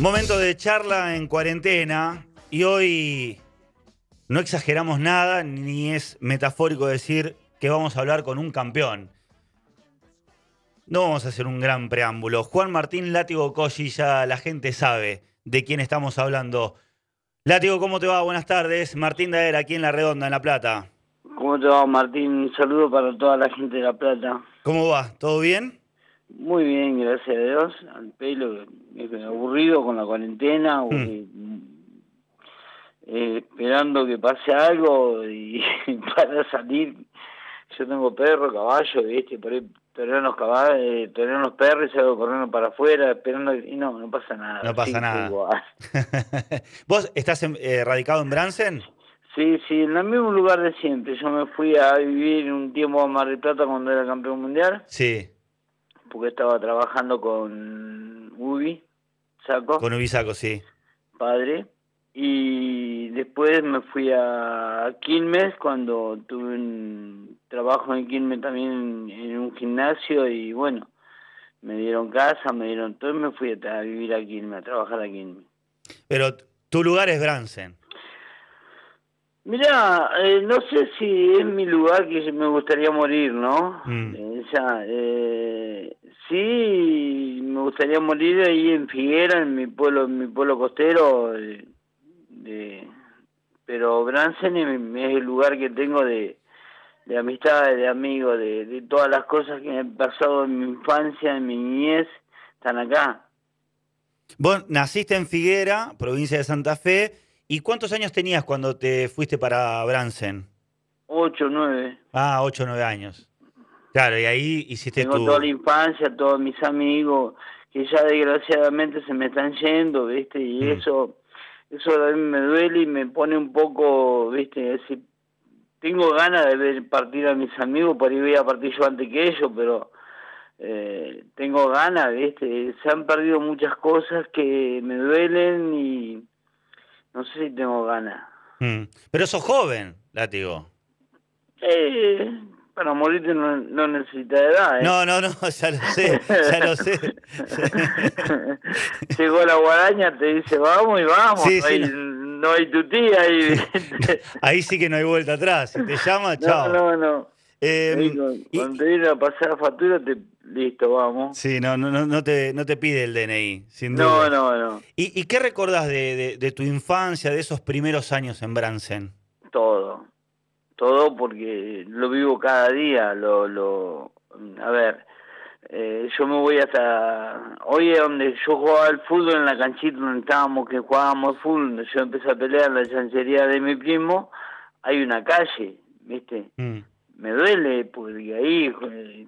Momento de charla en cuarentena y hoy no exageramos nada ni es metafórico decir que vamos a hablar con un campeón. No vamos a hacer un gran preámbulo. Juan Martín Látigo Cossi, ya la gente sabe de quién estamos hablando. Látigo, ¿cómo te va? Buenas tardes. Martín Daer, aquí en La Redonda, en La Plata. ¿Cómo te va, Martín? Un saludo para toda la gente de La Plata. ¿Cómo va? ¿Todo bien? Muy bien, gracias a Dios. Al pelo, aburrido con la cuarentena, Hmm. Eh, esperando que pase algo y para salir. Yo tengo perro, caballo, ¿viste? Por ahí los caballos, eh, los perros y salgo corriendo para afuera, esperando y no, no pasa nada. No pasa nada. ¿Vos estás en- eh, radicado en Bransen? Sí, sí, en el mismo lugar de siempre. Yo me fui a vivir un tiempo a Mar del Plata cuando era campeón mundial. Sí, porque estaba trabajando con Ubi, Saco, con Ubisaco, sí. padre, y después me fui a Quilmes cuando tuve un trabajo en Quilmes también en un gimnasio y bueno, me dieron casa, me dieron todo y me fui a, a vivir a Quilmes, a trabajar a Quilmes. Pero tu lugar es Bransen. Mira, eh, no sé si es mi lugar que me gustaría morir, ¿no? Mm. Eh, ya, eh, sí, me gustaría morir ahí en Figuera, en mi pueblo, en mi pueblo costero, eh, de, pero Bransen es, el lugar que tengo de, de amistades, de amigos, de, de todas las cosas que me han pasado en mi infancia, en mi niñez, están acá. Vos naciste en Figuera, provincia de Santa Fe. ¿Y cuántos años tenías cuando te fuiste para Bransen? Ocho, nueve. Ah, ocho nueve años. Claro, y ahí hiciste Tengo tu... toda la infancia, todos mis amigos, que ya desgraciadamente se me están yendo, ¿viste? Y Mm. eso eso a mí me duele y me pone un poco, ¿viste? Así, tengo ganas de ver partir a mis amigos, por ahí voy a partir yo antes que ellos, pero eh, tengo ganas, ¿viste? Se han perdido muchas cosas que me duelen y no sé si tengo ganas. Mm. Pero sos joven, látigo. Eh, para morirte no, no necesita edad, ¿eh? No, no, no, ya lo sé, ya lo sé. Llegó la guaraña, te dice vamos y vamos. Sí, no, sí, hay, no hay tu tía ahí. Ahí sí que no hay vuelta atrás. Si te llama, no, chao. no, no. Eh, con- y- cuando te viene a pasar la factura, te, listo, vamos. sí, no, no, no, no te, no te pide el DNI, sin duda. No, no, no. ¿Y, y qué recordás de, de- de tu infancia, de esos primeros años en Bransen? Todo. Todo porque lo vivo cada día. Lo, lo, a ver, eh, yo me voy hasta... Hoy es donde yo jugaba al fútbol en la canchita donde estábamos, que jugábamos fútbol, donde yo empecé a pelear en la chancería de mi primo, hay una calle, ¿viste? Mm. me duele porque ahí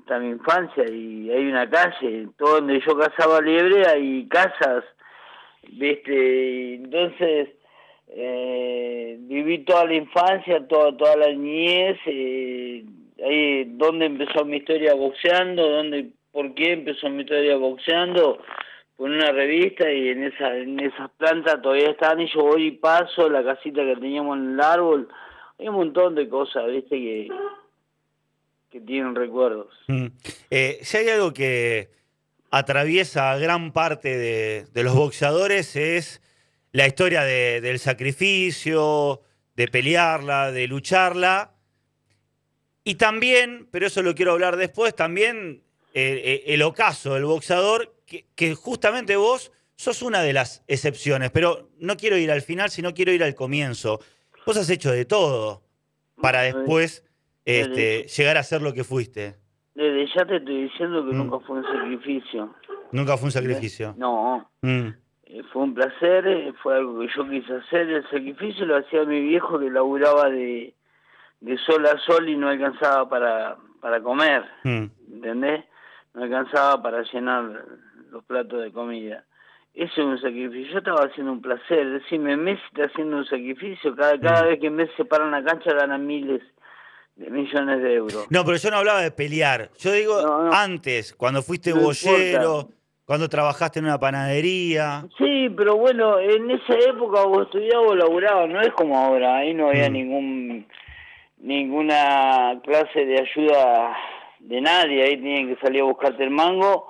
está mi infancia y hay una calle, todo donde yo cazaba liebre hay casas, viste, entonces eh, viví toda la infancia, toda, toda la niñez, eh, ahí donde empezó mi historia boxeando, donde, por qué empezó mi historia boxeando, por una revista y en esa en esas plantas todavía están y yo voy y paso la casita que teníamos en el árbol, hay un montón de cosas, viste, que que tienen recuerdos. Mm. Eh, si hay algo que atraviesa gran parte de, de los boxeadores es la historia de- del sacrificio, de pelearla, de lucharla. Y también, pero eso lo quiero hablar después, también eh, eh, el ocaso del boxeador, que, que justamente vos sos una de las excepciones, pero no quiero ir al final, sino quiero ir al comienzo. Vos has hecho de todo para después este, llegar a ser lo que fuiste. Desde ya te estoy diciendo que Mm. nunca fue un sacrificio. Nunca fue un sacrificio. No, Mm, fue un placer, eh, fue algo que yo quise hacer. El sacrificio lo hacía mi viejo que laburaba de, de sol a sol y no alcanzaba para, para comer, mm, ¿entendés? No alcanzaba para llenar los platos de comida. eso es un sacrificio. Yo estaba haciendo un placer. Decime, Messi está haciendo un sacrificio. Cada, cada Mm. vez que Messi se para en la cancha gana miles de millones de euros. No, pero yo no hablaba de pelear. Yo digo No, no. antes, cuando fuiste No importa. Cuando trabajaste en una panadería. Sí, pero bueno, en esa época vos estudiabas o laburabas, no es como ahora, ahí no había Mm. ningún ninguna clase de ayuda de nadie, ahí tenían que salir a buscarte el mango,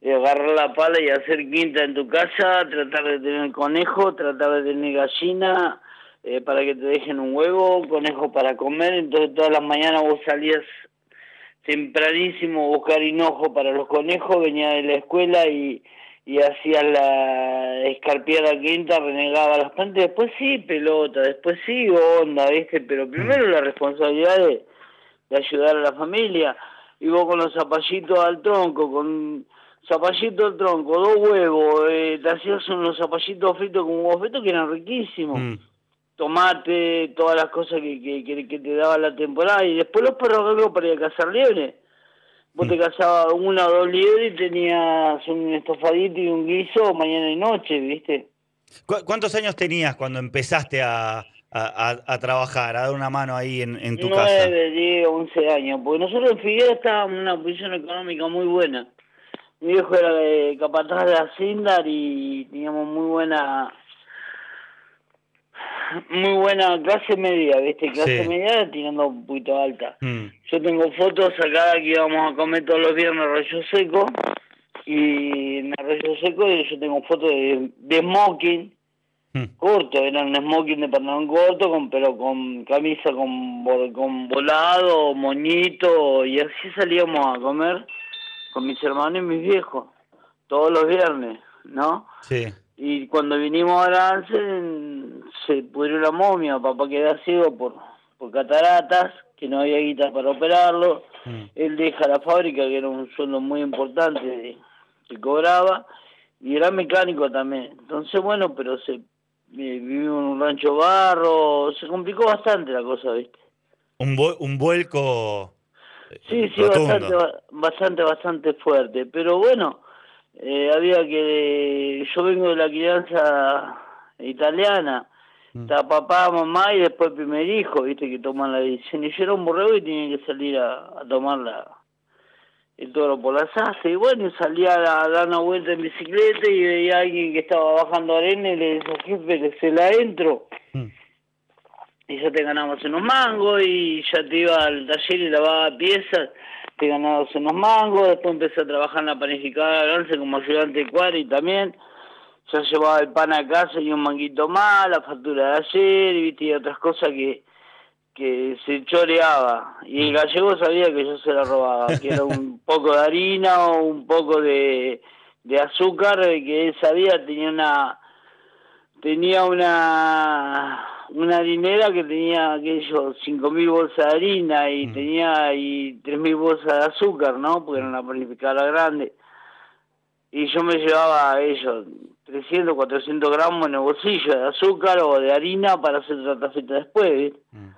eh, agarrar la pala y hacer quinta en tu casa, tratar de tener conejo, tratar de tener gallina eh, para que te dejen un huevo, conejo para comer, entonces todas las mañanas vos salías tempranísimo buscar hinojo para los conejos, venía de la escuela y, y hacía la escarpiada quinta, renegaba las plantas, después sí pelota, después sí onda, ¿viste? Pero primero la responsabilidad de, de ayudar a la familia, y vos con los zapallitos al tronco, con zapallito al tronco, dos huevos, eh, te hacías unos zapallitos fritos con huevos fritos que eran riquísimos Mm. Tomate, todas las cosas que, que, que- que te daba la temporada, y después los perros para ir a cazar liebre. Vos te cazabas una o dos liebres y tenías un estofadito y un guiso mañana y noche, ¿viste? ¿Cu- ¿Cuántos años tenías cuando empezaste a, a- a- a trabajar, a dar una mano ahí en, en tu casa? Nueve, diez, once años, porque nosotros en Figueroa estábamos en una posición económica muy buena. Mi viejo era de capataz de Hacienda y teníamos muy buena muy buena clase media, ¿viste? Clase Sí. media tirando un poquito alta. Mm. Yo tengo fotos acá que íbamos a comer todos los viernes arroyo seco y en arroyo seco yo tengo fotos de, de smoking Mm. corto, eran un smoking de pantalón corto, con, pero con camisa con, con volado, moñito, y así salíamos a comer con mis hermanos y mis viejos, todos los viernes, ¿no? Sí. Y cuando vinimos a Aransen, se pudrió la momia, papá quedó ciego por, por cataratas, que no había guita para operarlo, Mm. él deja la fábrica, que era un sueldo muy importante que cobraba, y era mecánico también. Entonces, bueno, pero se vi- vivimos en un rancho barro, se complicó bastante la cosa, ¿viste? Un, un vuelco. eh, Sí, sí, rotundo. bastante, ba- bastante, bastante fuerte. Pero bueno, eh, había que... Yo vengo de la crianza italiana. Mm. Está papá, mamá y después el primer hijo, viste, que toman la decisión. Y yo era un borrego y tenía que salir a, a tomar la, el toro por las asas. Y bueno, salía a, dar una vuelta en bicicleta y veía a alguien que estaba bajando arena y le decía, jefe, que se la entro. Mm. Y ya te ganabas unos mangos y ya te iba al taller y lavaba piezas, te ganabas unos mangos, después empecé a trabajar en la panificadora de Lance como ayudante de cuadri también, ya llevaba el pan a casa y un manguito más, la factura de ayer y, viste, y otras cosas que, que se choreaba. Y el gallego sabía que yo se la robaba, que era un poco de harina o un poco de, de azúcar, que él sabía, tenía una tenía una una harinera que tenía aquellos cinco mil bolsas de harina y Mm. tenía y tres mil bolsas de azúcar, ¿no? Porque era una panificadora grande. Y yo me llevaba ellos 300, 400 gramos en el bolsillo de azúcar o de harina para hacer otra tacita después. Mm.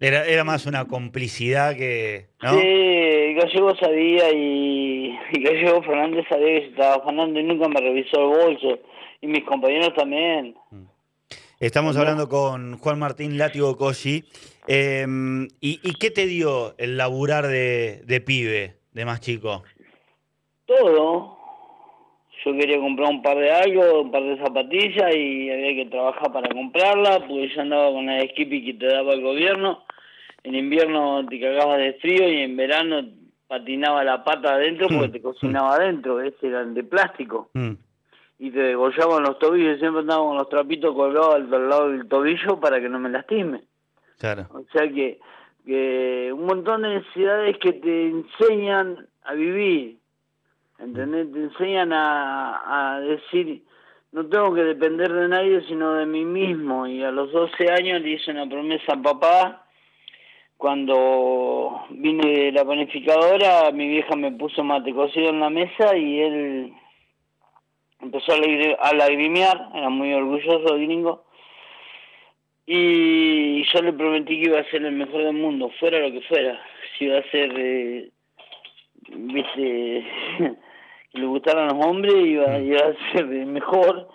Era, era más una complicidad que. ¿no? Sí, el gallego sabía y, gallego Fernández sabía que se estaba afanando y nunca me revisó el bolso. Y mis compañeros también. Estamos ¿Cómo? hablando con Juan Martín Látigo Cossi. Eh, ¿y, y qué te dio el laburar de, de pibe, de más chico? Todo. Yo quería comprar un par de algo, un par de zapatillas y había que trabajar para comprarla, porque yo andaba con la skippy que te daba el gobierno. En invierno te cagabas de frío y en verano patinaba la pata adentro porque te cocinaba adentro, este eran de plástico. Mm. Y te degollaban los tobillos, siempre andaba con los trapitos colgados al, al lado del tobillo para que no me lastime. Claro. O sea que, que un montón de necesidades que te enseñan a vivir, ¿entendés? Te enseñan a, a decir, no tengo que depender de nadie sino de mí mismo. Y a los 12 años le hice una promesa a papá. Cuando vine de la panificadora, mi vieja me puso mate cocido en la mesa y él empezó a, lagri- a lagrimear, era muy orgulloso el gringo y yo le prometí que iba a ser el mejor del mundo, fuera lo que fuera. Si iba a ser, eh, viste, que le gustaran los hombres, iba, iba a ser mejor.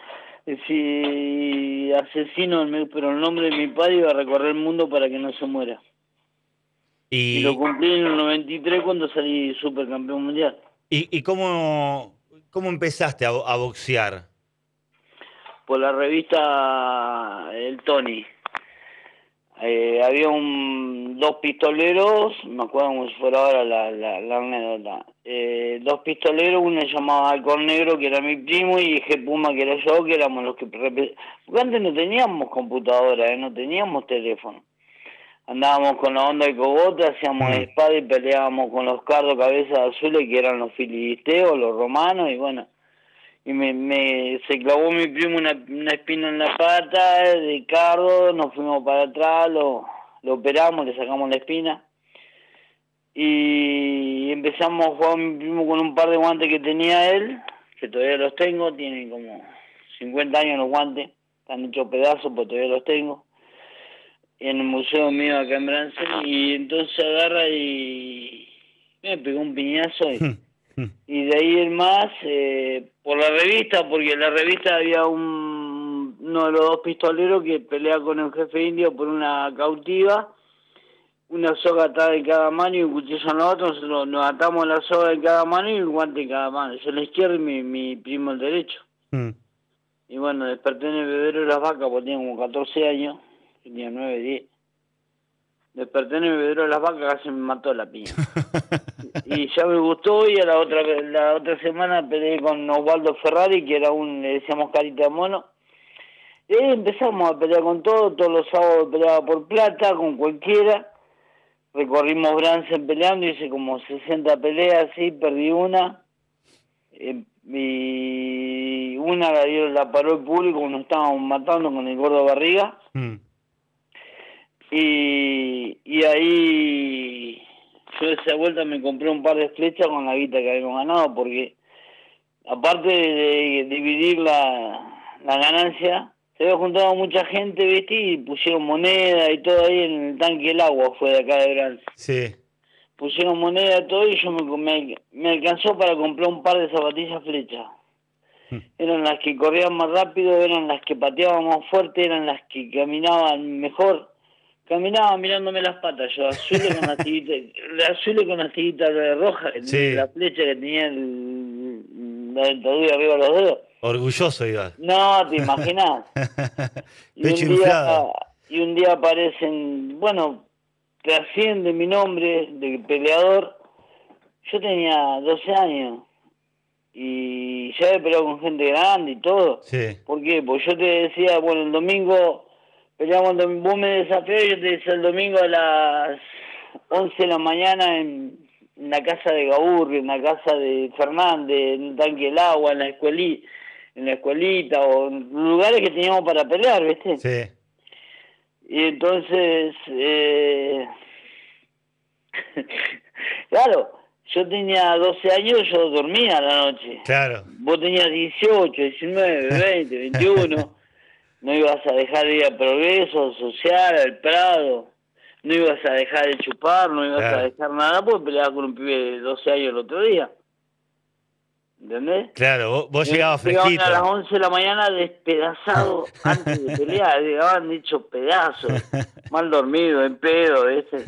Si asesino, pero el nombre de mi padre iba a recorrer el mundo para que no se muera. Y, lo cumplí en el 93 cuando salí supercampeón mundial. ¿Y, y cómo, cómo empezaste a, a boxear? Por la revista El Tony. Eh, había un dos pistoleros, me acuerdo como si fuera ahora la, anécdota, eh, dos pistoleros, uno se llamaba Alcor Negro, que era mi primo, y G Puma, que era yo, que éramos los que... Porque antes no teníamos computadora, eh, no teníamos teléfono. Andábamos con la onda de cogote, hacíamos mm. espada y peleábamos con los cardos cabezas azules, que eran los filisteos, los romanos, y bueno, y me, me se clavó mi primo una, una espina en la pata de cardo, nos fuimos para atrás, lo, lo operamos, le sacamos la espina y empezamos a jugar mi primo con un par de guantes que tenía él, que todavía los tengo, tienen como 50 años los guantes, están hechos pedazos, pero todavía los tengo, en el museo mío acá en Bransel, y entonces agarra y me pegó un piñazo y... Hmm. Y de ahí en más, eh, por la revista, porque en la revista había un, uno de los dos pistoleros que pelea con el jefe indio por una cautiva, una soga atada en cada mano y un cuchillo en la otra, nosotros nos atamos la soga en cada mano y un guante en cada mano. Yo en la izquierda y mi, mi primo el derecho. Mm. Y bueno, desperté en el bebedero de las vacas porque tenía como 14 años, tenía 9, 10 desperté en el bebedero de las vacas, casi me mató la piña. y ya me gustó y a la otra la otra semana peleé con Osvaldo Ferrari, que era un, le decíamos carita de mono. Y empezamos a pelear con todo, todos los sábados peleaba por plata, con cualquiera. Recorrimos Bransen peleando, hice como 60 peleas, sí, perdí una. Eh, y una la, dio, la paró el público, nos estábamos matando con el gordo barriga. Mm. Y, y ahí yo esa vuelta me compré un par de flechas con la guita que habíamos ganado, porque aparte de, dividir la, la ganancia, se había juntado mucha gente, ¿viste? Y pusieron moneda y todo ahí en el tanque del agua, fue de acá de Gran. Sí. Pusieron moneda y todo y yo me, me, alcanzó para comprar un par de zapatillas flechas. Hmm. Eran las que corrían más rápido, eran las que pateaban más fuerte, eran las que caminaban mejor caminaba mirándome las patas, yo azul con la tirita, azul con la tirita roja, la flecha que tenía el, la dentadura arriba de los dedos. Orgulloso iba. No, te imaginas. y, un día, y un día aparecen, bueno, trasciende mi nombre de peleador. Yo tenía 12 años y ya he peleado con gente grande y todo. Sí. ¿Por qué? Pues yo te decía, bueno, el domingo Peleamos, vos me desafío, yo te decía el domingo a las 11 de la mañana en, la casa de Gaburri, en la casa de Fernández, en el tanque del agua, en la escuelita, en la escuelita, o en lugares que teníamos para pelear, ¿viste? Sí. Y entonces, eh... claro, yo tenía 12 años, yo dormía a la noche. Claro. Vos tenías 18, 19, 20, 21 no ibas a dejar de ir a Progreso, Social, al Prado, no ibas a dejar de chupar, no ibas a dejar nada porque peleabas con un pibe de 12 años el otro día. ¿Entendés? Claro, vos, llegabas fresquito. a las 11 de la mañana despedazado antes de pelear, llegaban dicho pedazos, mal dormido, en pedo, ese.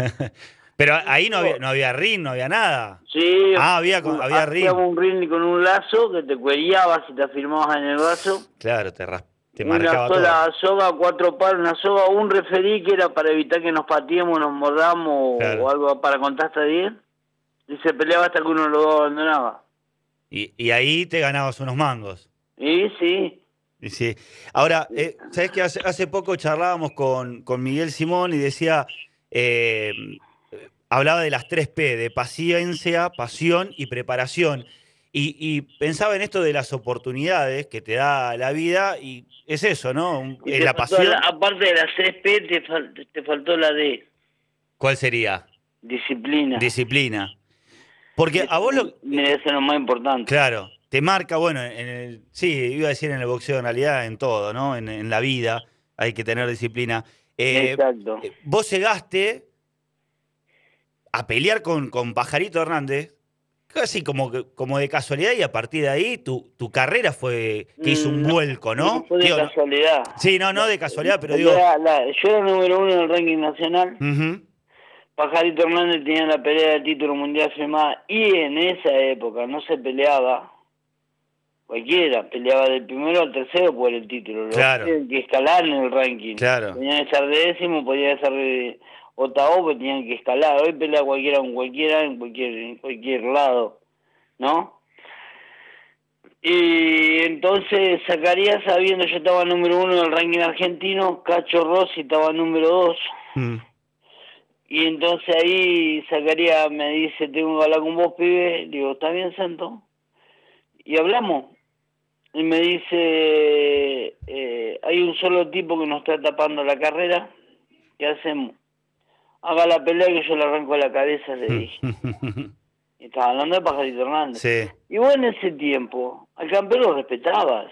Pero ahí no había, no había ring, no había nada. Sí. Ah, había, había ring. Un ring con un lazo que te cueriabas y te afirmabas en el vaso. Claro, te raspaba una sola soga, cuatro palos, una soga, un referí que era para evitar que nos pateemos, nos mordamos o algo para contar hasta 10. Y se peleaba hasta que uno lo abandonaba. Y, y ahí te ganabas unos mangos. Y sí. Y sí. Ahora, eh, ¿sabes que hace, hace, poco charlábamos con, con, Miguel Simón y decía, eh, hablaba de las tres P, de paciencia, pasión y preparación. Y, pensaba en esto de las oportunidades que te da la vida y es eso, ¿no? la pasión. aparte de las 3P, te, te faltó la D. ¿Cuál sería? Disciplina. Disciplina. Porque a vos lo. Merece lo más importante. Claro, te marca, bueno, en el. Sí, iba a decir en el boxeo, en realidad, en todo, ¿no? En, la vida hay que tener disciplina. Eh, Exacto. Vos llegaste a pelear con, con Pajarito Hernández, casi como, como de casualidad y a partir de ahí tu, tu carrera fue que hizo un Mm, vuelco, ¿no? Fue de Digo, casualidad. sí, no, no de casualidad, pero digo... la- yo era número uno en el ranking nacional. ujú, Pajarito Hernández tenía la pelea del título mundial firmada y en esa época no se peleaba cualquiera, peleaba del primero al tercero por el título. Claro. tenían que escalar en el ranking. Claro. Tenían que estar de décimo, podía ser octavo, pero tenían que escalar. Hoy pelea cualquiera con cualquiera en cualquier, en cualquier lado, ¿no? Y entonces Zacarías, sabiendo yo estaba número uno en el ranking argentino, Cacho Rossi estaba número dos. mm, Y entonces ahí Zacarías me dice, tengo que hablar con vos, pibe. Digo, ¿está bien, Santo? Y hablamos. Y me dice, eh, hay un solo tipo que nos está tapando la carrera. ¿Qué hacemos? Haga la pelea que yo le arranco la cabeza, le dije. Y estaba hablando de Pajarito Hernández. sí, Y vos en ese tiempo, al campeón lo respetabas.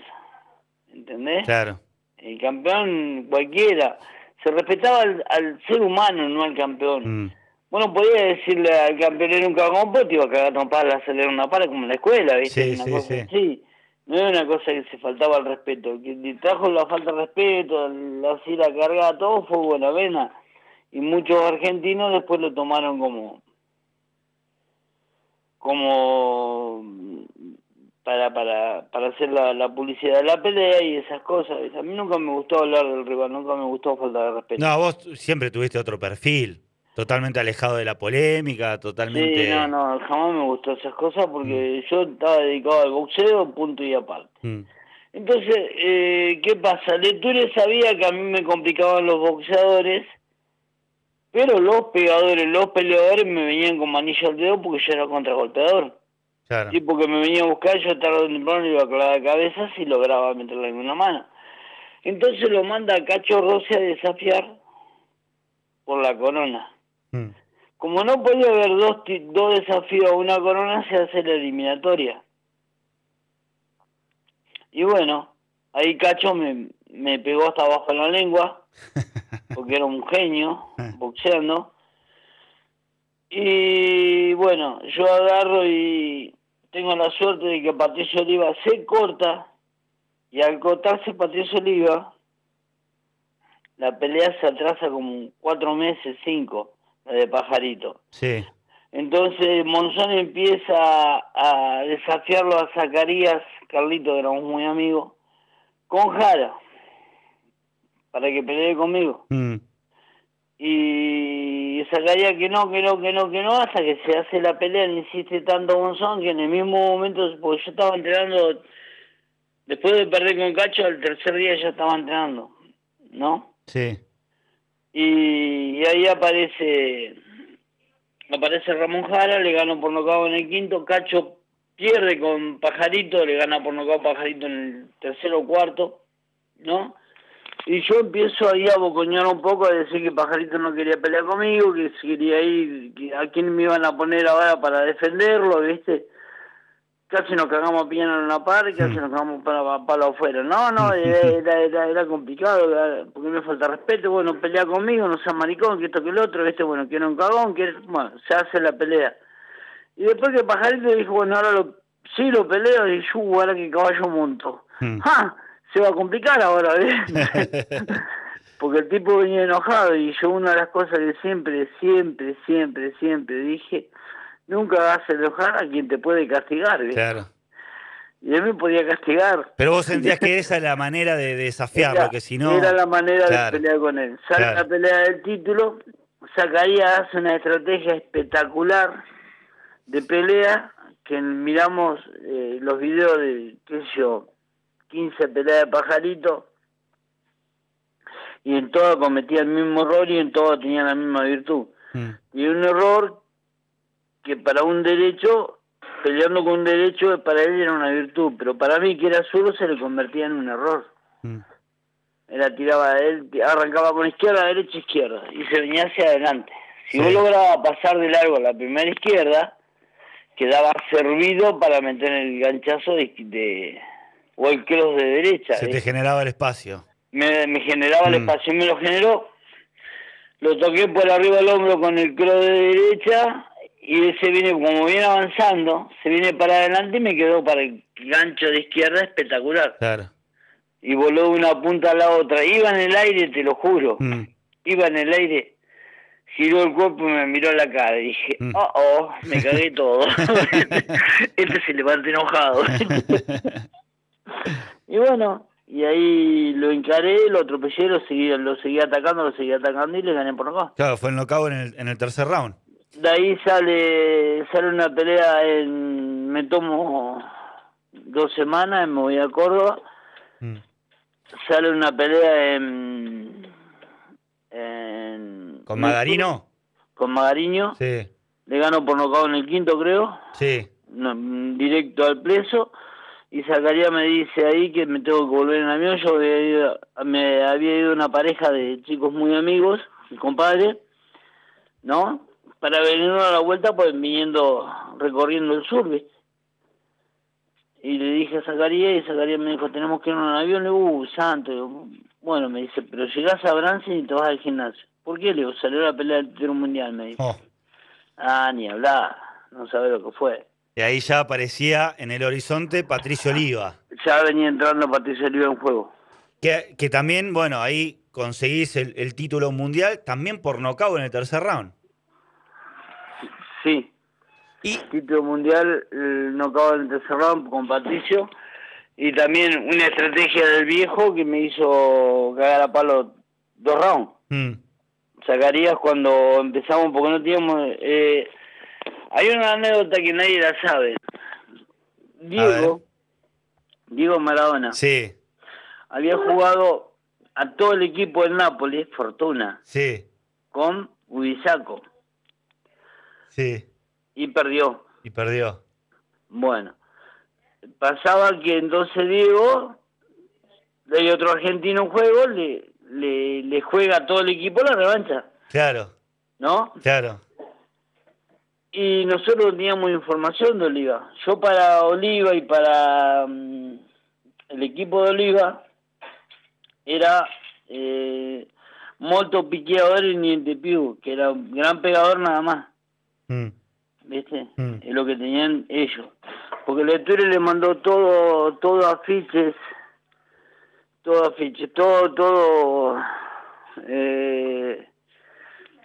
¿Entendés? claro. El campeón cualquiera. Se respetaba al, al ser humano, no al campeón. mm, Bueno, podía decirle al campeón era un cagón, pues te iba a cagar trompadas, hacerle una pala como en la escuela, ¿viste? Sí, una sí, cosa sí. así. No era una cosa que se faltaba al respeto. Le trajo la falta de respeto, la, así la cargada, todo fue Buenavena. Y muchos argentinos después lo tomaron como como para para para hacer la, la publicidad de la pelea y esas cosas. A mí nunca me gustó hablar del rival, nunca me gustó falta de respeto. No, vos siempre tuviste otro perfil, totalmente alejado de la polémica, totalmente... Sí, no, no, jamás me gustó esas cosas porque yo estaba dedicado al boxeo, punto y aparte. Mm, Entonces, eh, ¿qué pasa? Lecture sabía que a mí me complicaban los boxeadores, pero los pegadores, los peleadores me venían con manillo al dedo porque yo era contragolpeador. claro. Sí, porque me venía a buscar, yo tarde o temprano iba a clavar de cabeza si lograba meterle en una mano. Entonces lo manda a Cacho Rossi a desafiar por la corona. Mm, Como no podía haber dos, dos desafíos a una corona, se hace la eliminatoria. Y bueno, ahí Cacho me, me pegó hasta abajo en la lengua, porque era un genio boxeando. Y bueno, yo agarro y tengo la suerte de que Patricio Oliva se corta, y al cortarse Patricio Oliva, la pelea se atrasa como cuatro meses, cinco, la de Pajarito. sí, Entonces Monzón empieza a desafiarlo a Zacarías, Carlito, que éramos muy amigos, con Jara, para que pelee conmigo. mm, Y Zacarías que no, que no, que no, que no, hasta que se hace la pelea, le insiste tanto Monzón que en el mismo momento, porque yo estaba entrenando, después de perder con Cacho, el tercer día ya estaba entrenando, ¿no? sí, y, y ahí aparece aparece Ramón Jara, le ganó por nocaut en el quinto, Cacho pierde con Pajarito, le gana por nocaut Pajarito en el tercero o cuarto, ¿no? Y yo empiezo ahí a bocoñar un poco, a decir que Pajarito no quería pelear conmigo, que si quería ir, que a quién me iban a poner ahora para defenderlo, ¿viste? Casi nos cagamos a piña en una par, casi nos cagamos para palo afuera. No, no, era, era, era, era complicado, era- porque me falta respeto, bueno, pelea conmigo, no sea maricón, que esto que el otro, ¿viste? Bueno, que era un cagón, que bueno, se hace la pelea. Y después que Pajarito dijo, bueno, ahora lo, sí lo peleo, y yo, "Uh, ahora que caballo monto. Mm. ¡Ja! Se va a complicar ahora, ¿ves? Porque el tipo venía enojado y yo una de las cosas que siempre, siempre, siempre, siempre dije, nunca hagas enojar a quien te puede castigar, ¿ves? claro. Y él me podía castigar. Pero vos sentías que esa es la manera de desafiarlo, Era- que si no... Era la manera Claro. de pelear con él. Sale Claro. la pelea del título, Zacarías hace una estrategia espectacular de pelea, que miramos eh, los videos de, qué sé yo, 15 peleas de pajarito, y en todas cometía el mismo error y en todas tenía la misma virtud. Mm, Y un error que para un derecho, peleando con un derecho, para él era una virtud, pero para mí que era zurdo se le convertía en un error. mm, Era tiraba él, arrancaba con izquierda, derecha, izquierda, y se venía hacia adelante. Si Sí. vos lograbas pasar de largo la primera izquierda, quedaba servido para meter el ganchazo de, de- o el cross de derecha. Se te generaba el espacio. me, me generaba el Mm. espacio, me lo generó, lo toqué por arriba del hombro con el cross de derecha y él se viene, como viene avanzando, se viene para adelante y me quedó para el gancho de izquierda espectacular. Claro. Y voló de una punta a la otra. Iba en el aire, te lo juro. Mm. Iba en el aire, giró el cuerpo y me miró a la cara. Y dije, Mm. oh, oh, me cagué todo. este se levanta enojado. y bueno, y ahí lo encaré, lo atropellé, lo seguí, lo seguí atacando, lo seguí atacando y le gané por acá. Claro, fue el knockout en el, en el tercer round. De ahí sale sale una pelea en... Me tomo dos semanas, me voy a Córdoba. Mm. Sale una pelea en... en ¿Con Magarino? Con Magariño. Sí, Le gano por nocaut en el quinto, creo. sí. No, directo al preso. Y Zacarías me dice ahí que me tengo que volver en avión. Yo había ido, me había ido una pareja de chicos muy amigos, mi compadre, ¿no? Para venir a la vuelta, pues viniendo, recorriendo el sur, ¿viste? Y le dije a Zacarías, y Zacarías me dijo, tenemos que ir en un avión. Le digo, uh, santo. Digo, bueno, me dice, pero llegás a Bransen y te vas al gimnasio. ¿Por qué? Le digo, salió la pelea del título mundial, me dijo. Oh. Ah, ni hablar, no sabe lo que fue. Y ahí ya aparecía en el horizonte Patricio Oliva. Ya venía entrando Patricio Oliva en juego. Que, que también, bueno, ahí conseguís el, el título mundial también por nocaut en el tercer round. Sí, Y título mundial, el knockout en el tercer round con Patricio. Y también una estrategia del viejo que me hizo cagar a palo dos rounds. mm, Zacarías cuando empezamos, porque no teníamos... Eh, hay una anécdota que nadie la sabe. Diego, Diego Maradona, sí, había jugado a todo el equipo del Nápoles, Fortuna, sí, con Ubisaco, sí. y perdió. Y perdió. Bueno, pasaba que entonces Diego, hay otro argentino en juego, le, le, le juega a todo el equipo la revancha, Claro, ¿no? claro. Y nosotros teníamos información de Oliva. Yo para Oliva y para mm, el equipo de Oliva era eh, molto picchiador y niente più, que era un gran pegador nada más. Mm, ¿viste? Mm. Es lo que tenían ellos. Porque Lecture le mandó todo, todo afiches, todo afiches, todo, todo, eh,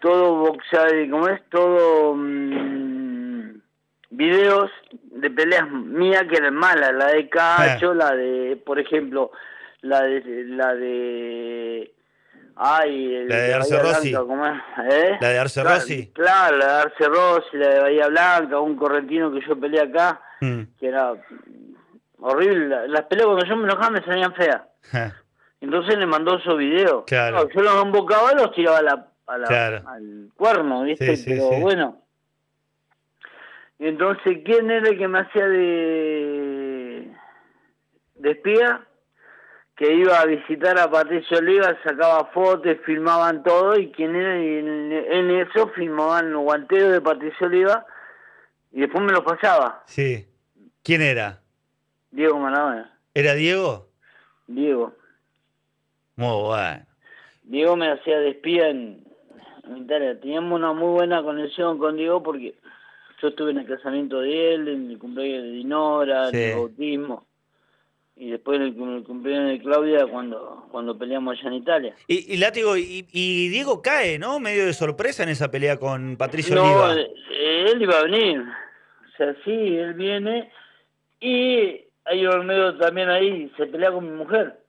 todo boxeo, ¿cómo es? Todo mm, videos de peleas mías que eran malas, la de Cacho, la de, por ejemplo, la de, la de, ay, el La de Arce Bahía Rossi. Blanca, ¿cómo es? ¿Eh? La de Arce Claro, Rossi. Claro, la de Arce Rossi, la de Bahía Blanca, un correntino que yo peleé acá, mm, que era horrible. La- Las peleas cuando yo me enojaba me salían feas. Entonces le mandó esos videos. Claro. No, yo los embocaba y los tiraba a la, a la- Claro. al cuerno, ¿viste? Sí, sí, Pero sí. bueno. Y entonces, ¿quién era el que me hacía de, de espía? Que iba a visitar a Patricio Oliva, sacaba fotos, filmaban todo, y quién era, y en, en eso filmaban los guanteos de Patricio Oliva, y después me los pasaba, sí. ¿Quién era? Diego Maradona. ¿Era Diego? Diego. Muy bueno. Diego me hacía de espía en Italia. Teníamos una muy buena conexión con Diego porque yo estuve en el casamiento de él, en el cumpleaños de Dinora, Sí. en el bautismo, y después en el, cum- el cumpleaños de Claudia cuando, cuando peleamos allá en Italia. Y, y Látigo, y, y Diego cae, ¿no? Medio de sorpresa en esa pelea con Patricio no, Oliva. eh, él iba a venir. O sea, sí, él viene y hay Olmedo también ahí, se pelea con mi mujer.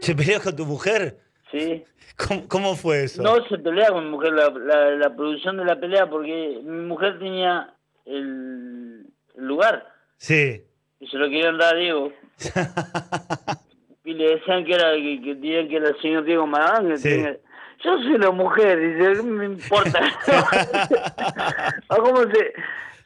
¿Se peleó con tu mujer? Sí. ¿Cómo, cómo fue eso? No se pelea con mi mujer, la, la, la producción de la pelea, porque mi mujer tenía el, el lugar Sí. y se lo querían dar a Diego. Y le decían que era que, que que era el señor Diego Maradona. Sí. tenía- Yo soy la mujer, dice, ¿qué me importa? ¿A cómo se,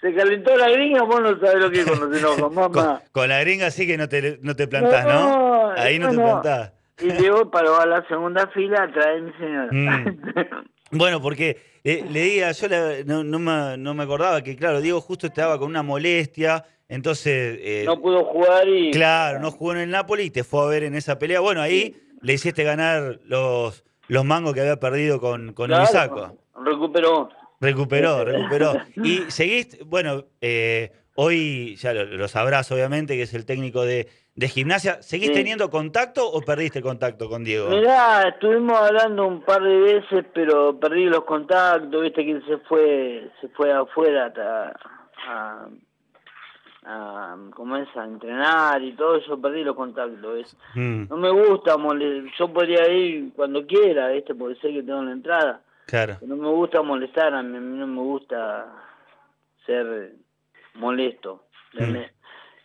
se calentó la gringa? Vos no sabés lo que es cuando se enoja, con, mamá. con la gringa sí que no te, no te plantás, ¿no? No, Ahí no te no. plantás. Y Diego paró a la segunda fila atrás de mi señora. Mm. Bueno, porque eh, leía, yo la- no, no me, no me acordaba que, claro, Diego justo estaba con una molestia, entonces, eh, no pudo jugar y... claro, no jugó en el Napoli y te fue a ver en esa pelea. Bueno, ahí le hiciste ganar los, los mangos que había perdido con, con Claro, Ibisaco. Recuperó. Recuperó, recuperó. Y seguís, bueno, eh, hoy ya lo, sabrás obviamente que es el técnico de, gimnasia. ¿Seguís teniendo contacto o perdiste contacto con Diego? Mirá, estuvimos hablando un par de veces, pero perdí los contactos, viste que él se fue, se fue afuera a, a, ¿cómo es? a entrenar y todo eso, perdí los contactos. Mm. No me gusta, yo podría ir cuando quiera, este porque sé que tengo la entrada. Claro. No me gusta molestar, a mí, no me gusta ser molesto. Mm.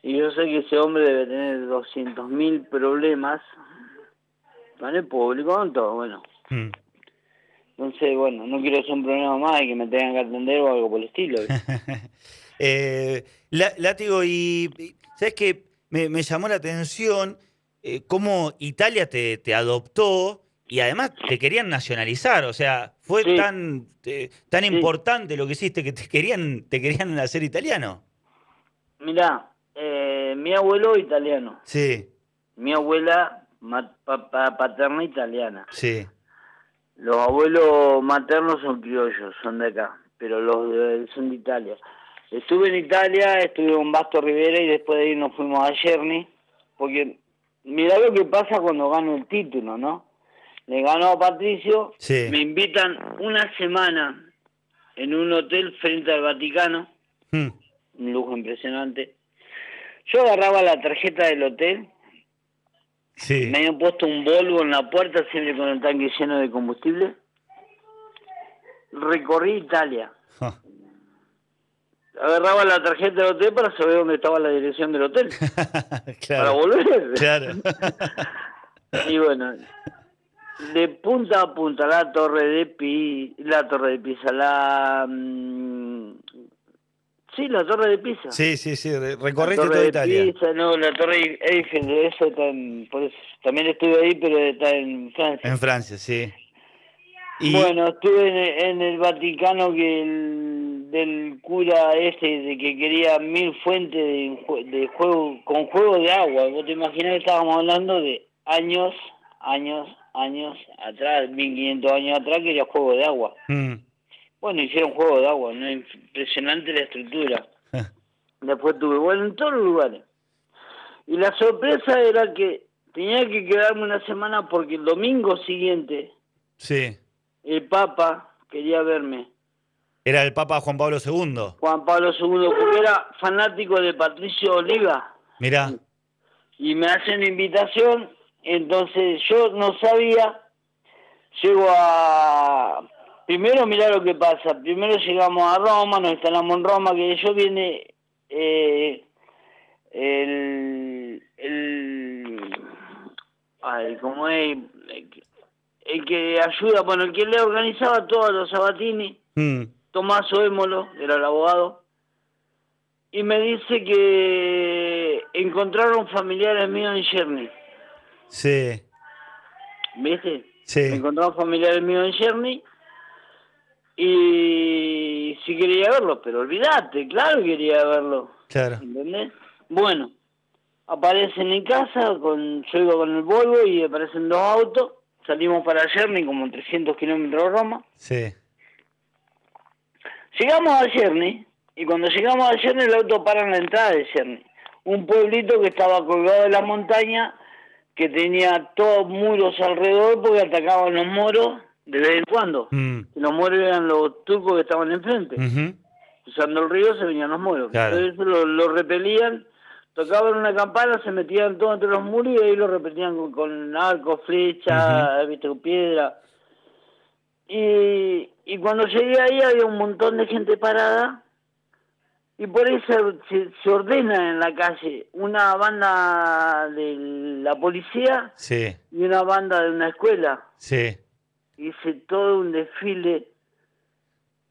Y yo sé que ese hombre debe tener 200 mil problemas con el público, con todo, bueno. Mm. Entonces, bueno, no quiero ser un problema más y que me tengan que atender o algo por el estilo. eh, látigo, y ¿sabes qué? Me, llamó la atención eh, cómo Italia te, te adoptó y además te querían nacionalizar, o sea, fue tan eh, tan importante lo que hiciste que te querían te querían hacer italiano. Mirá, eh, mi abuelo italiano. Sí. Mi abuela paterna italiana. Sí. Los abuelos maternos son criollos, son de acá, pero los son de Italia. Estuve en Italia, estuve en Basto Rivera y después de ahí nos fuimos a Yerni, porque mirá lo que pasa cuando gano el título, ¿no? Le ganó a Patricio, me invitan una semana en un hotel frente al Vaticano, hmm. un lujo impresionante. Yo agarraba la tarjeta del hotel, me habían puesto un Volvo en la puerta siempre con el tanque lleno de combustible. Recorrí Italia. Agarraba la tarjeta del hotel para saber dónde estaba la dirección del hotel. Para volver. Claro. y bueno, de punta a punta, la torre de Pisa, la torre de Pisa, la... Mm, sí, la torre de Pisa. Sí, sí, sí, recorriste toda Italia. Pisa, no, la torre Eiffel, eso, está también estuve ahí, pero está en Francia. En Francia, sí. Bueno, estuve en, el Vaticano que el, del cura ese de que quería mil fuentes de, de juego con juego de agua. Vos te imaginás que estábamos hablando de años, años, años atrás, 1500 años atrás, quería juego de agua. Mm. Bueno, hicieron juego de agua, ¿no? impresionante la estructura. Después tuve, bueno, en todos los lugares. Y la sorpresa era que tenía que quedarme una semana porque el domingo siguiente, sí. el Papa quería verme. ¿Era el Papa Juan Pablo II? Juan Pablo II, porque era fanático de Patricio Oliva. Mirá. Y me hacen invitación entonces yo no sabía, llego a... Primero mira lo que pasa, primero llegamos a Roma, nos instalamos en Roma, que yo viene eh, el, el... Ay, ¿cómo es? El que ayuda, bueno, el que le organizaba todos los sabatini, mm. Tomaso Émolo, era el abogado, y me dice que encontraron familiares míos en Cherny. Sí. ¿Viste? Sí. Me encontraba familiares míos en Cherny y sí quería verlo, pero olvídate, claro quería verlo. Claro. ¿Entendés? Bueno, aparecen en casa, con, yo iba con el Volvo y aparecen dos autos, salimos para Cherny como 300 kilómetros de Roma. Sí. Llegamos a Cherny y cuando llegamos a Cherny el auto para en la entrada de Cherny. Un pueblito que estaba colgado de la montaña que tenía todos muros alrededor porque atacaban los moros de vez en cuando. Mm. Los moros eran los turcos que estaban enfrente. Usando el río se venían los moros. Entonces lo, repelían, tocaban una campana, se metían todos entre los muros y ahí lo repetían con, con arco, flecha, piedra. Y, y cuando llegué ahí había un montón de gente parada y por eso se, ordena en la calle una banda de la policía y una banda de una escuela. Sí. Hice todo un desfile,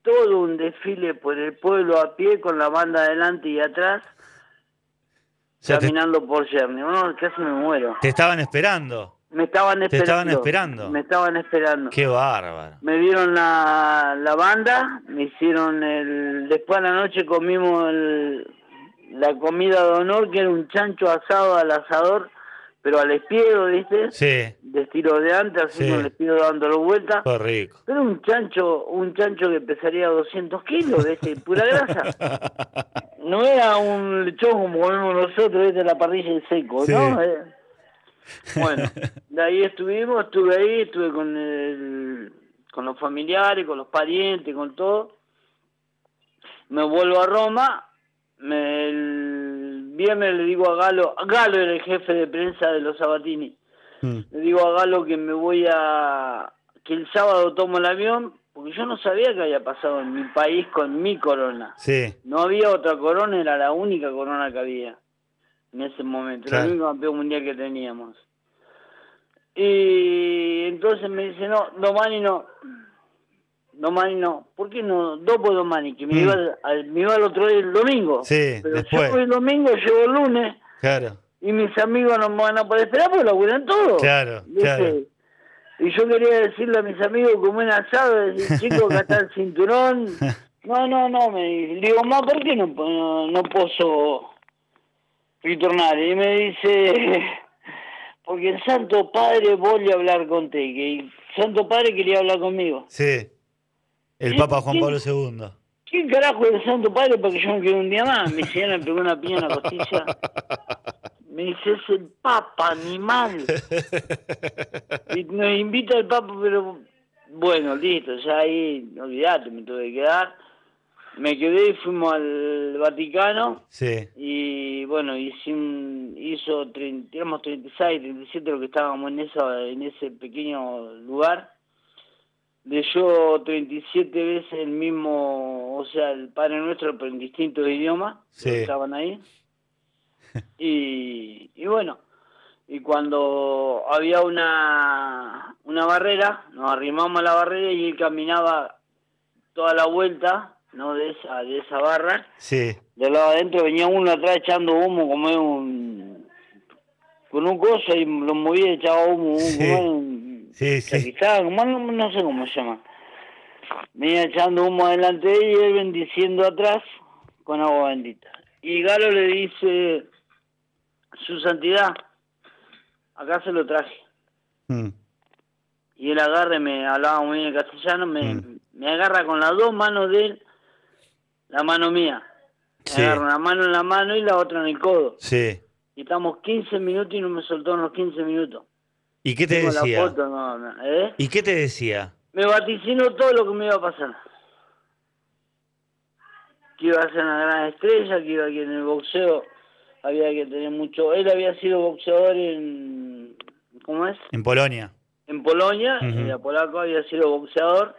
todo un desfile por el pueblo a pie con la banda adelante y atrás, caminando por Yerni. casi me muero. Te estaban esperando. Me estaban esperando. ¿Te estaban esperando? Me estaban esperando. Qué bárbaro. Me dieron la, la banda, me hicieron el... Después a la noche comimos el, la comida de honor, que era un chancho asado al asador, pero al espiedo, ¿viste? Sí. De estilo de antes, haciendo Sí. el espiedo dándolo vuelta. Fue rico. Pero un chancho, un chancho que pesaría 200 kilos, ¿viste? Pura grasa. No era un lechón como comemos nosotros, ¿viste? La parrilla en seco, Sí. ¿no? Bueno, de ahí estuvimos, estuve ahí, estuve con el, con los familiares, con los parientes, con todo. Me vuelvo a Roma, me, el viernes le digo a Galo, Galo era el jefe de prensa de los Sabatini, Mm. le digo a Galo que me voy a, que el sábado tomo el avión, porque yo no sabía que había pasado en mi país con mi corona. Sí. No había otra corona, era la única corona que había en ese momento, Claro. el único campeón mundial que teníamos. Y entonces me dice, no, Domani no, Domani no, ¿por qué no? Dopo Domani, que me, Mm. iba, al, me iba al otro día el domingo. Sí, Pero después. yo el domingo, llego el lunes, Claro. y mis amigos no me van a poder esperar porque laburan todo. Claro, ¿viste? claro. Y yo quería decirle a mis amigos como un asado, decir, chicos, acá está el cinturón. No, no, no, me digo, ma, ¿por qué no, no, no posso ritornare? Y me dice, porque el Santo Padre voglio hablar con te, que el Santo Padre quería hablar conmigo. Sí. El ¿Qué- Papa Juan Pablo II. ¿Quién carajo es el Santo Padre para que yo me quede un día más? Mi señora me pegó una piña en la costilla. Me dice, es el Papa, animal. Y nos invita el Papa, pero bueno, listo, ya ahí, olvidate, me tuve que quedar. Me quedé y fuimos al Vaticano Sí. y bueno, hice un- hizo, trein- éramos 36, 37 lo que estábamos en, esa, en ese pequeño lugar. Leyó 37 veces el mismo, o sea, el Padre Nuestro, pero en distintos idiomas, Sí. que estaban ahí. Y, y bueno, y cuando había una, una barrera, nos arrimamos a la barrera y él caminaba toda la vuelta, ¿no? De esa, de esa barra. Sí. Del lado adentro venía uno atrás echando humo como un... con un coso y lo movía y echaba humo, Sí. un Sí, como no, no sé cómo se llama. Venía echando humo adelante y él bendiciendo atrás con agua bendita. Y Galo le dice, su santidad, acá se lo traje. Mm. Y él agarra, y me hablaba muy bien en castellano, me, Mm. me agarra con las dos manos de él, la mano mía. Me Sí. una mano en la mano y la otra en el codo. Sí. Y estamos 15 minutos y no me soltó en los 15 minutos. ¿Y qué te Tengo la decía? foto, no, no, ¿eh? ¿Y qué te decía? Me vaticinó todo lo que me iba a pasar. Que iba a ser una gran estrella, que iba que en el boxeo había que tener mucho... Él había sido boxeador en... ¿Cómo es? En Polonia. en Polonia, Ujú. era polaco, había sido boxeador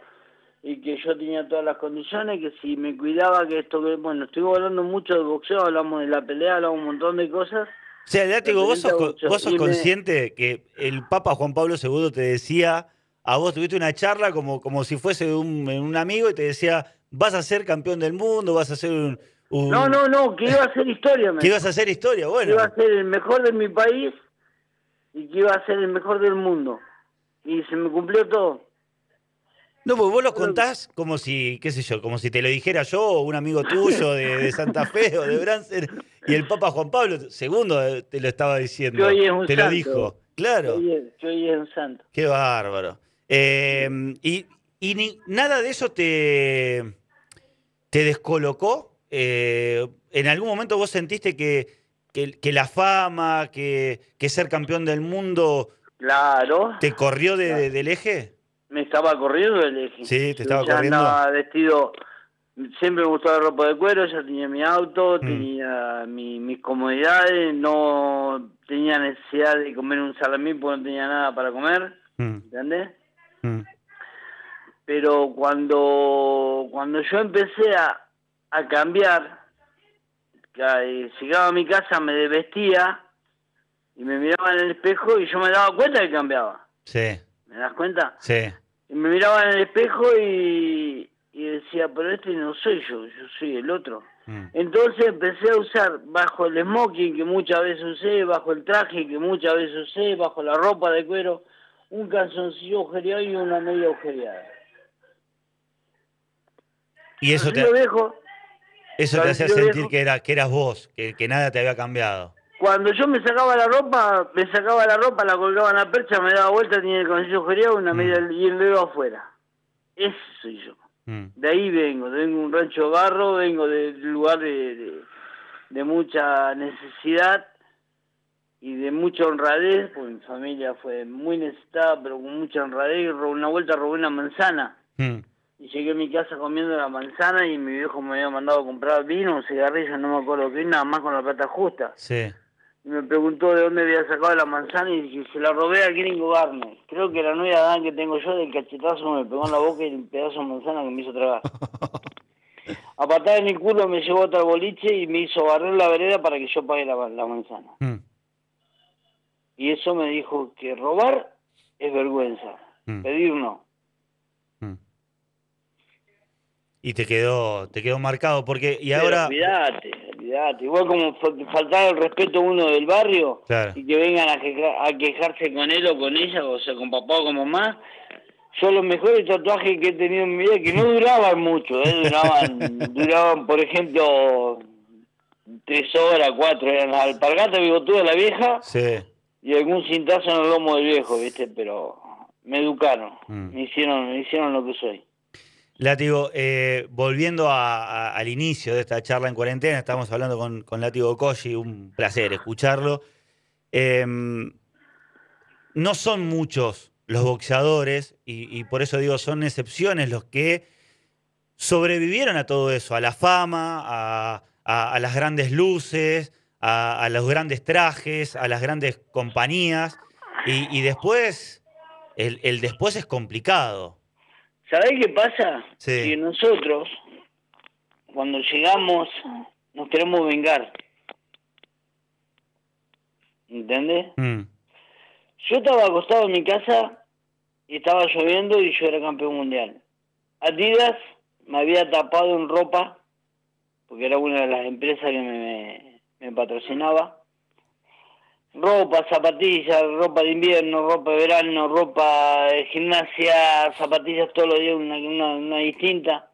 y que yo tenía todas las condiciones, que si me cuidaba, que esto que, bueno, estuvimos hablando mucho de boxeo, hablamos de la pelea, hablamos un montón de cosas. O sea, Látigo, vos sos, vos sos me- consciente que el Papa Juan Pablo II te decía, a vos tuviste una charla como, como si fuese un, un amigo y te decía, vas a ser campeón del mundo, vas a ser un... un- No, no, no, que iba a hacer historia, me Que ibas a hacer historia, que bueno. iba a ser el mejor de mi país y que iba a ser el mejor del mundo. Y se me cumplió todo. No, porque vos lo contás como si, qué sé yo, como si te lo dijera yo o un amigo tuyo de, de Santa Fe o de Bransen y el Papa Juan Pablo II te lo estaba diciendo. Hoy es un te lo dijo. Claro. Yo hoy- es un santo. Qué bárbaro. Eh, y y ni, nada de eso te, te descolocó. Eh, ¿En algún momento vos sentiste que, que- que la fama, que, que ser campeón del mundo Claro. te corrió de- de- del eje? Me estaba corriendo el eje. Sí, te estaba ya corriendo. andaba vestido, siempre me gustaba la ropa de cuero, ya tenía mi auto, Mm. tenía mi- mis comodidades, no tenía necesidad de comer un salamí porque no tenía nada para comer, Mm, ¿entendés? mm. Pero cuando, cuando yo empecé a, a cambiar, que, eh, llegaba a mi casa, me desvestía y me miraba en el espejo y yo me daba cuenta que cambiaba. Sí, ¿Me das cuenta? sí. Y me miraba en el espejo y, y decía, pero este no soy yo, yo soy el otro. Mm. Entonces empecé a usar bajo el smoking que muchas veces usé, bajo el traje que muchas veces usé, bajo la ropa de cuero, un calzoncillo agujereado y una media agujereada. Y eso te, lo dejo, eso te hacía sentir viejo. que, era, que eras vos, que, que nada te había cambiado. Cuando yo me sacaba la ropa, me sacaba la ropa, la colgaba en la percha, me daba vuelta, tenía el consillo jurídico una media y el dedo afuera. Eso soy yo. Mm. De ahí vengo, vengo de un rancho barro, vengo de un lugar de, de, de mucha necesidad y de mucha honradez, porque mi familia fue muy necesitada, pero con mucha honradez, y robé una vuelta robé una manzana. Mm. Y llegué a mi casa comiendo la manzana y mi viejo me había mandado a comprar vino, un cigarrillo, no me acuerdo qué, nada más con la plata justa. Sí. Y me preguntó de dónde había sacado la manzana y dije, se la robé al gringo Garner. Creo que la nueva edad que tengo yo del cachetazo me pegó en la boca y el pedazo de manzana que me hizo tragar. A patada en el culo me llevó el boliche y me hizo barrer la vereda para que yo pague la, la manzana. Mm. Y eso me dijo que robar es vergüenza, Mm. pedir no. Mm. Y te quedó, te quedó marcado, porque, y Pero ahora. Olvídate, Igual como fa- faltar el respeto a uno del barrio Claro. y que vengan a, queja- a quejarse con él o con ella, o sea, con papá o con mamá. Yo los mejores tatuajes que he tenido en mi vida, que no duraban mucho, ¿eh? duraban, duraban, por ejemplo, tres horas, cuatro, eran la alpargata bigotuda de la vieja Sí. y algún cintazo en el lomo del viejo, ¿viste? Pero me educaron, Mm. me hicieron, me hicieron lo que soy. Látigo, eh, volviendo al inicio de esta charla en cuarentena, estamos hablando con, con Látigo Koji, un placer escucharlo. Eh, no son muchos los boxeadores, y, por eso digo, son excepciones los que sobrevivieron a todo eso, a la fama, a, las grandes luces, a, a los grandes trajes, a las grandes compañías, y, y después, el, el después es complicado. ¿Sabés qué pasa? Sí. Que nosotros, cuando llegamos, nos queremos vengar. ¿Entendés? Mm, Yo estaba acostado en mi casa y estaba lloviendo y yo era campeón mundial. Adidas me había tapado en ropa, porque era una de las empresas que me, me, me patrocinaba. Ropa, zapatillas, ropa de invierno, ropa de verano, ropa de gimnasia, zapatillas todos los días, una, una, una distinta.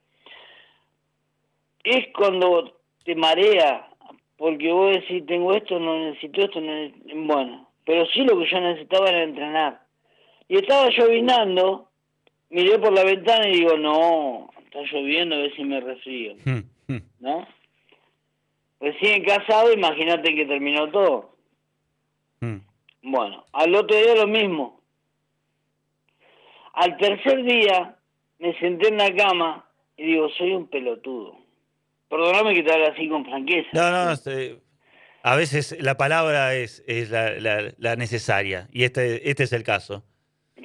Es cuando te marea, porque vos decís, tengo esto, no necesito esto, no necesito... bueno, pero sí lo que yo necesitaba era entrenar. Y estaba llovinando, miré por la ventana y digo, no, está lloviendo, a ver si me resfrío, mm, mm. ¿no? Recién casado, imagínate que terminó todo. Bueno, al otro día lo mismo. Al tercer día me senté en la cama y digo, soy un pelotudo. Perdóname que te hable así con franqueza. No, no, este, a veces la palabra es, es la, la- la necesaria y este, este es el caso.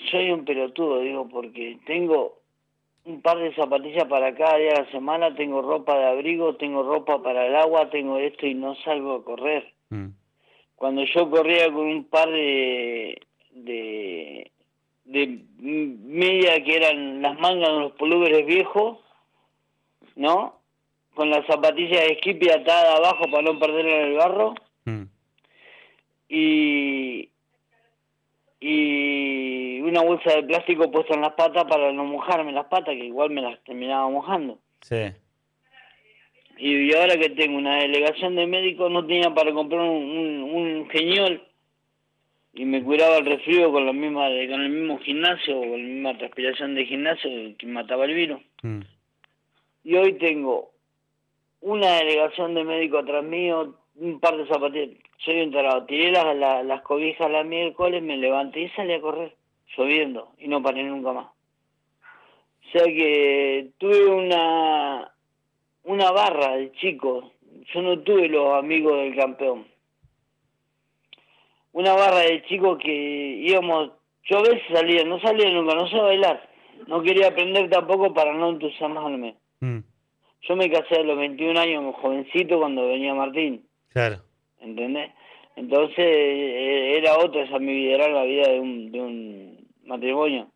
Soy un pelotudo, digo, porque tengo un par de zapatillas para cada día de la semana, tengo ropa de abrigo, tengo ropa para el agua, tengo esto y no salgo a correr. Mm, cuando yo corría con un par de, de, de media que eran las mangas de los pulóveres viejos, ¿no? Con las zapatillas de Skippy atadas abajo para no perder en el barro mm. y, y una bolsa de plástico puesta en las patas para no mojarme las patas, que igual me las terminaba mojando. Sí. Y, ahora que tengo una delegación de médicos, no tenía para comprar un, un, un geniol y me curaba el resfrío con la misma con el mismo gimnasio o con la misma transpiración de gimnasio que mataba el virus. Mm, Y hoy tengo una delegación de médicos atrás mío, un par de zapatillas. Soy un tarado. Tiré las, las, las cobijas la miércoles, me levanté y salí a correr, lloviendo, y no paré nunca más. O sea que tuve una, una barra de chicos. Yo no tuve los amigos del campeón. Una barra de chicos que íbamos, yo a veces salía, no salía nunca, no sé bailar. No quería aprender tampoco para no entusiasmarme. mm, Yo me casé a los 21 años, jovencito, cuando venía Martín, Claro. ¿entendés? Entonces eh, era otra esa mi vida, era la vida de un, de un matrimonio.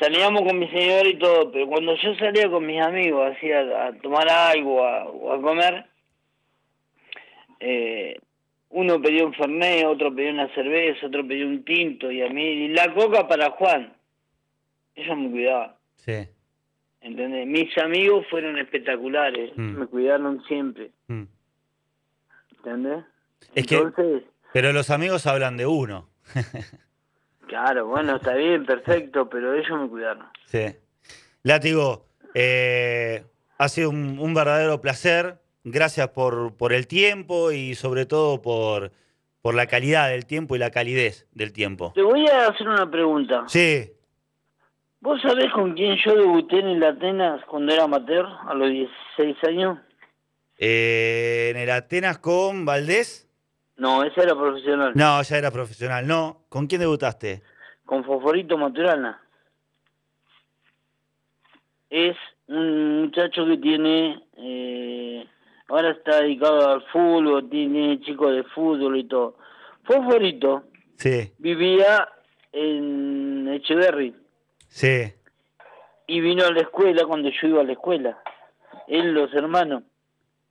Salíamos con mi señora y todo, pero cuando yo salía con mis amigos, así a, a tomar algo a- o a comer, eh, uno pedía un fernet, otro pedía una cerveza, otro pedía un tinto, y a mí, y la coca para Juan. Ellos me cuidaban. Sí. ¿Entendés? Mis amigos fueron espectaculares, Mm. me cuidaron siempre, mm. ¿entendés? Es que, Entonces, pero los amigos hablan de uno. claro, bueno, está bien, perfecto, pero ellos me cuidaron. Sí. Látigo, eh, ha sido un, un verdadero placer. Gracias por, por el tiempo y sobre todo por, por la calidad del tiempo y la calidez del tiempo. Te voy a hacer una pregunta. Sí, ¿Vos sabés con quién yo debuté en el Atenas cuando era amateur, a los 16 años? eh, en el Atenas con Valdés. No, ese era profesional. No, ya era profesional. No, ¿con quién debutaste? Con Fosforito Maturana. Es un muchacho que tiene... eh, ahora está dedicado al fútbol, tiene chicos de fútbol y todo. Fosforito Sí, vivía en Echeverry sí. y vino a la escuela cuando yo iba a la escuela. Él, los hermanos.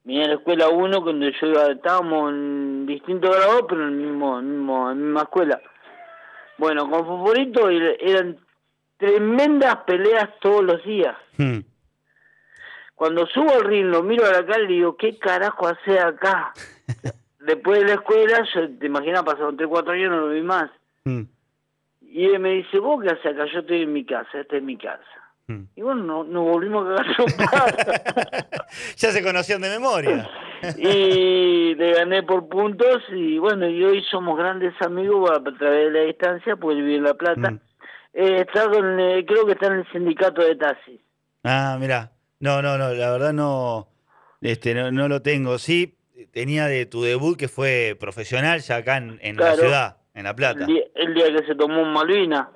Venía a la escuela uno cuando yo iba, estábamos en distintos grados, pero en el mismo, en mismo, en la misma escuela. Bueno, con Fosforito er- eran tremendas peleas todos los días. Hmm. Cuando subo al ring, lo miro a la cara y le digo, ¿qué carajo hace acá? Después de la escuela, yo te imaginas, pasaron 3, 4 años, no lo vi más. Hmm. Y él me dice, ¿vos qué haces acá? Yo estoy en mi casa, esta es mi casa. Hmm. Y bueno, no- nos volvimos a cagar ya se conocían de memoria. y le gané por puntos y bueno, y hoy somos grandes amigos a, través de la distancia, pues él vive en La Plata. Mm. Eh, está con, eh, creo que está en el sindicato de taxis. Ah, mira. No, no, no, la verdad no, este, no, no lo tengo. Sí, tenía de tu debut que fue profesional ya acá en, en la ciudad, en La Plata. El día, el día que se tomó un Malvina.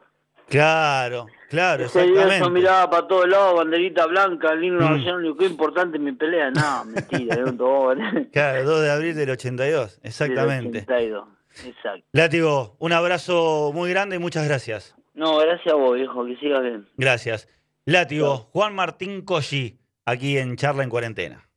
Claro, claro, Ese día yo miraba para todos lados, banderita blanca, el himno Mm. nacional, qué importante mi pelea. No, mentira, era un. Claro, 2 de abril del 82, exactamente. 82, exacto. Látigo, un abrazo muy grande y muchas gracias. No, gracias a vos, viejo, que sigas bien. Gracias. Látigo, Juan Martín Colli, aquí en Charla en Cuarentena.